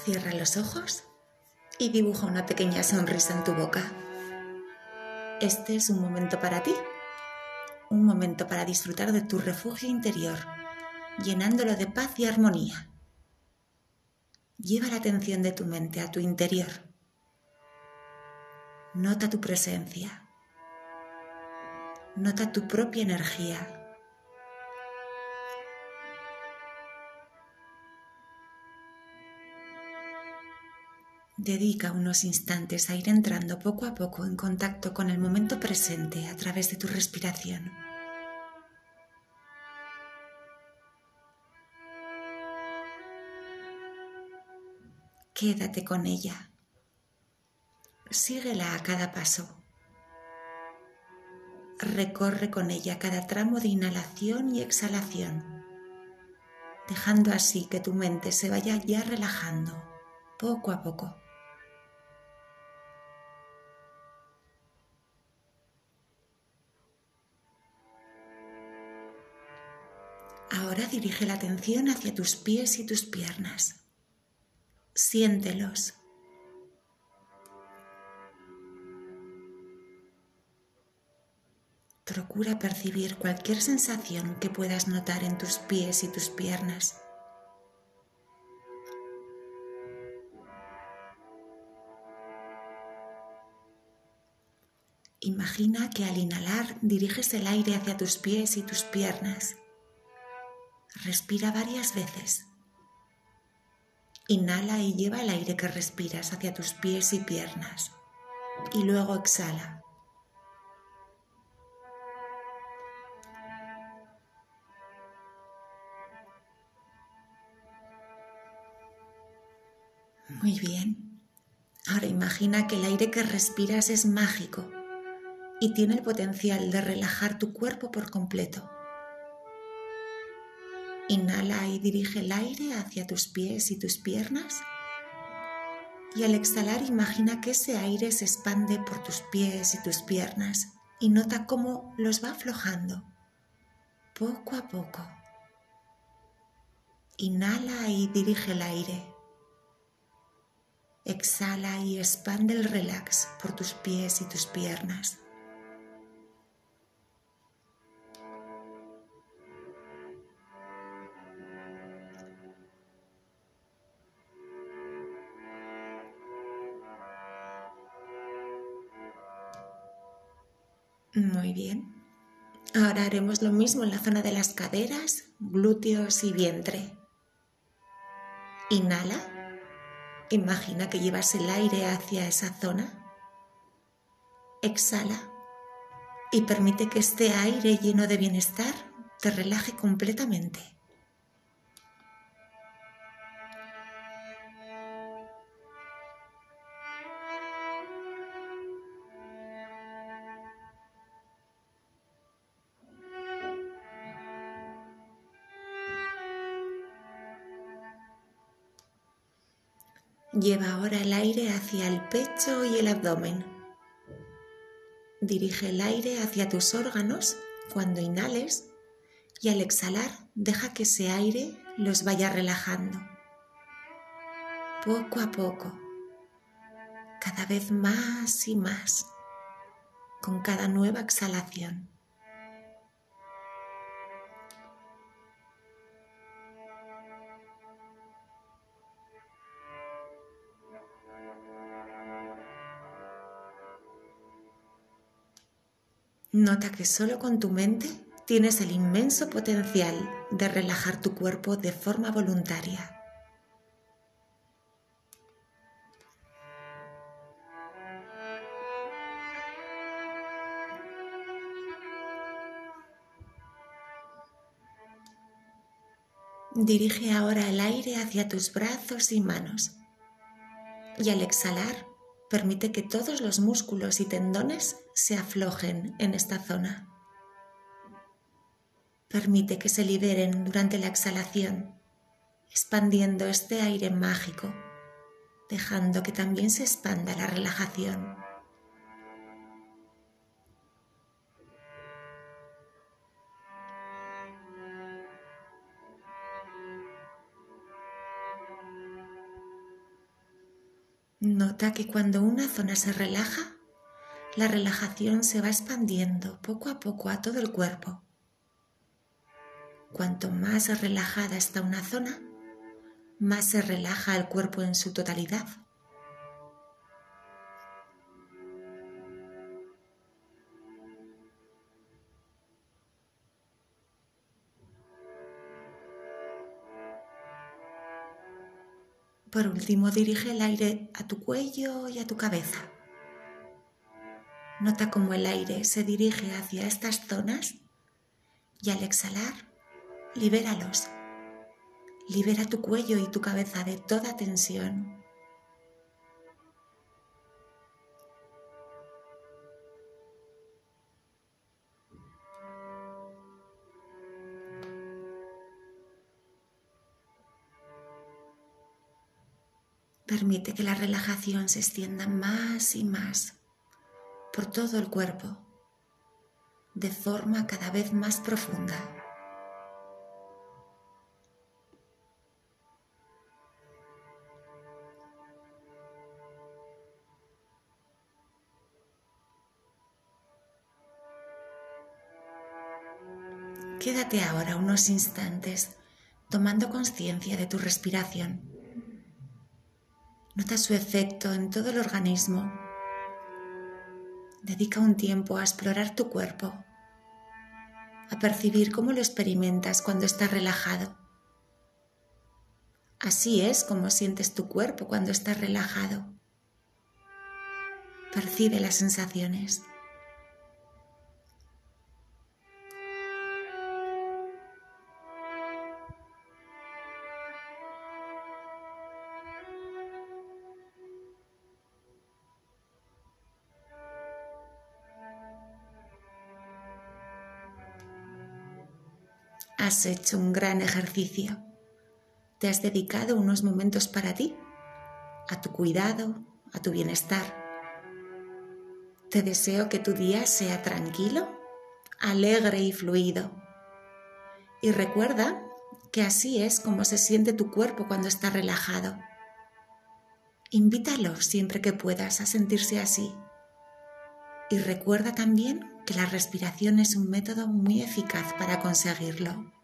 cierra los ojos y dibuja una pequeña sonrisa en tu boca. Este es un momento para ti, un momento para disfrutar de tu refugio interior, llenándolo de paz y armonía. Lleva la atención de tu mente a tu interior. Nota tu presencia. Nota tu propia energía Dedica unos instantes a ir entrando poco a poco en contacto con el momento presente a través de tu respiración. Quédate con ella. Síguela a cada paso. Recorre con ella cada tramo de inhalación y exhalación, dejando así que tu mente se vaya ya relajando poco a poco. Ahora dirige la atención hacia tus pies y tus piernas. Siéntelos. Procura percibir cualquier sensación que puedas notar en tus pies y tus piernas. Imagina que al inhalar diriges el aire hacia tus pies y tus piernas Respira varias veces. Inhala y lleva el aire que respiras hacia tus pies y piernas. Y luego exhala. Muy bien. Ahora imagina que el aire que respiras es mágico y tiene el potencial de relajar tu cuerpo por completo. Inhala y dirige el aire hacia tus pies y tus piernas. Y al exhalar imagina que ese aire se expande por tus pies y tus piernas y nota cómo los va aflojando poco a poco. Inhala y dirige el aire. Exhala y expande el relax por tus pies y tus piernas. Muy bien. Ahora haremos lo mismo en la zona de las caderas, glúteos y vientre. Inhala. Imagina que llevas el aire hacia esa zona. Exhala. Y permite que este aire lleno de bienestar te relaje completamente. Lleva ahora el aire hacia el pecho y el abdomen. Dirige el aire hacia tus órganos cuando inhales y al exhalar deja que ese aire los vaya relajando. Poco a poco, cada vez más y más, con cada nueva exhalación. Nota que solo con tu mente tienes el inmenso potencial de relajar tu cuerpo de forma voluntaria. Dirige ahora el aire hacia tus brazos y manos y al exhalar permite que todos los músculos y tendones se aflojen en esta zona. Permite que se liberen durante la exhalación, expandiendo este aire mágico, dejando que también se expanda la relajación. Nota que cuando una zona se relaja, la relajación se va expandiendo poco a poco a todo el cuerpo. Cuanto más relajada está una zona, más se relaja el cuerpo en su totalidad. Por último, dirige el aire a tu cuello y a tu cabeza. Nota cómo el aire se dirige hacia estas zonas y al exhalar, libéralos. Libera tu cuello y tu cabeza de toda tensión. Permite que la relajación se extienda más y más por todo el cuerpo, de forma cada vez más profunda. Quédate ahora unos instantes tomando conciencia de tu respiración. Nota su efecto en todo el organismo. Dedica un tiempo a explorar tu cuerpo, a percibir cómo lo experimentas cuando estás relajado. Así es como sientes tu cuerpo cuando estás relajado. Percibe las sensaciones. Has hecho un gran ejercicio. Te has dedicado unos momentos para ti, a tu cuidado, a tu bienestar. Te deseo que tu día sea tranquilo, alegre y fluido. Y recuerda que así es como se siente tu cuerpo cuando está relajado. Invítalo siempre que puedas a sentirse así. Y recuerda también que la respiración es un método muy eficaz para conseguirlo.